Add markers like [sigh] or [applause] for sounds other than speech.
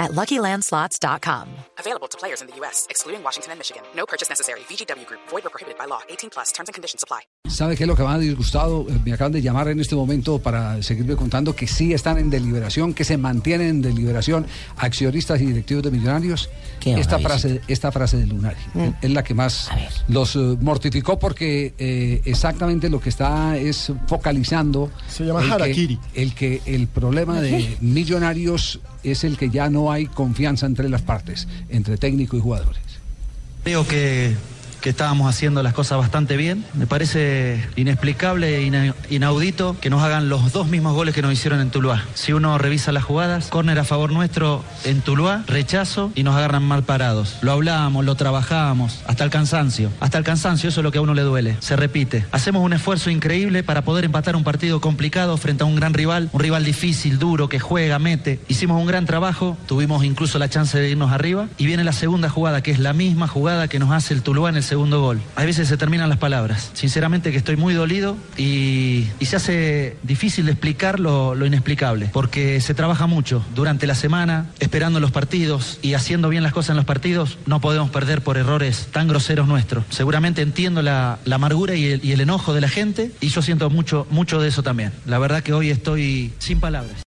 at LuckyLandSlots.com. Available to players in the U.S., excluding Washington and Michigan. No purchase necessary. VGW Group. Void or prohibited by law. 18 plus. Terms and conditions apply. ¿Sabe qué es lo que más ha disgustado? Eh, Me acaban de llamar en este momento para seguirme contando que sí están en deliberación, que se mantienen en deliberación accionistas y directivos de millonarios. ¿Qué Esta frase, esta frase de Lunari es la que más los eh, mortificó porque eh, exactamente lo que está es focalizando. Se llama el que- harakiri. el que el problema de [laughs] millonarios es el que ya no hay confianza entre las partes, entre técnico y jugadores. Creo que, que estábamos haciendo las cosas bastante bien. Me parece inexplicable e ina- inaudito que nos hagan los dos mismos goles que nos hicieron en Tuluá. Si uno revisa las jugadas, córner a favor nuestro en Tuluá, rechazo y nos agarran mal parados. Lo hablábamos, lo trabajábamos, hasta el cansancio. Hasta el cansancio, eso es lo que a uno le duele. Se repite. Hacemos un esfuerzo increíble para poder empatar un partido complicado frente a un gran rival, un rival difícil, duro, que juega, mete. Hicimos un gran trabajo, tuvimos incluso la chance de irnos arriba y viene la segunda jugada, que es la misma jugada que nos hace el Tuluá en el segundo gol. A veces se terminan las palabras. Sinceramente que estoy muy dolido y, se hace difícil de explicar lo, inexplicable, porque se trabaja mucho durante la semana, esperando los partidos y haciendo bien las cosas en los partidos, no podemos perder por errores tan groseros nuestros. Seguramente entiendo la, la amargura y el, y el enojo de la gente y yo siento mucho, mucho de eso también. La verdad que hoy estoy sin palabras.